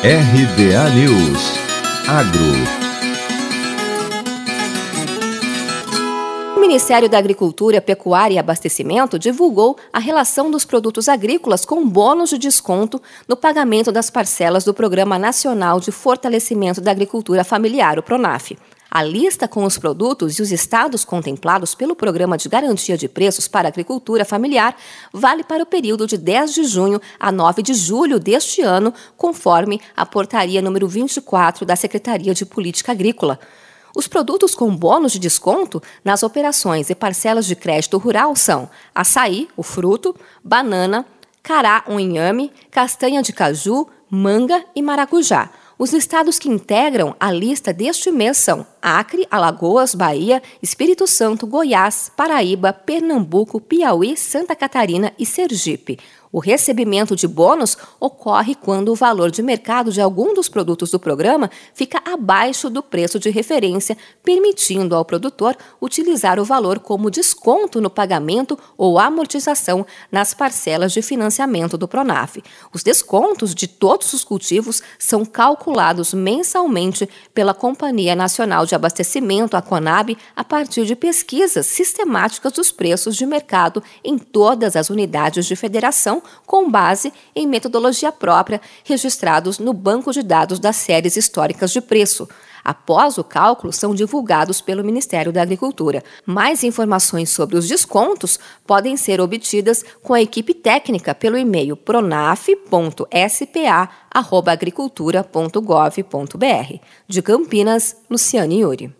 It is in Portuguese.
RBA News Agro O Ministério da Agricultura, Pecuária e Abastecimento divulgou a relação dos produtos agrícolas com bônus de desconto no pagamento das parcelas do Programa Nacional de Fortalecimento da Agricultura Familiar, o PRONAF. A lista com os produtos e os estados contemplados pelo Programa de Garantia de Preços para Agricultura Familiar vale para o período de 10 de junho a 9 de julho deste ano, conforme a portaria número 24 da Secretaria de Política Agrícola. Os produtos com bônus de desconto nas operações e parcelas de crédito rural são açaí, o fruto, banana, cará, um inhame, castanha de caju, manga e maracujá. Os estados que integram a lista deste mês são Acre, Alagoas, Bahia, Espírito Santo, Goiás, Paraíba, Pernambuco, Piauí, Santa Catarina e Sergipe. O recebimento de bônus ocorre quando o valor de mercado de algum dos produtos do programa fica abaixo do preço de referência, permitindo ao produtor utilizar o valor como desconto no pagamento ou amortização nas parcelas de financiamento do Pronaf. Os descontos de todos os cultivos são calculados mensalmente pela Companhia Nacional de Abastecimento, a CONAB, a partir de pesquisas sistemáticas dos preços de mercado em todas as unidades de federação com base em metodologia própria registrados no banco de dados das séries históricas de preço. Após o cálculo, são divulgados pelo Ministério da Agricultura. Mais informações sobre os descontos podem ser obtidas com a equipe técnica pelo e-mail pronaf.spa.agricultura.gov.br. De Campinas, Luciane Yuri.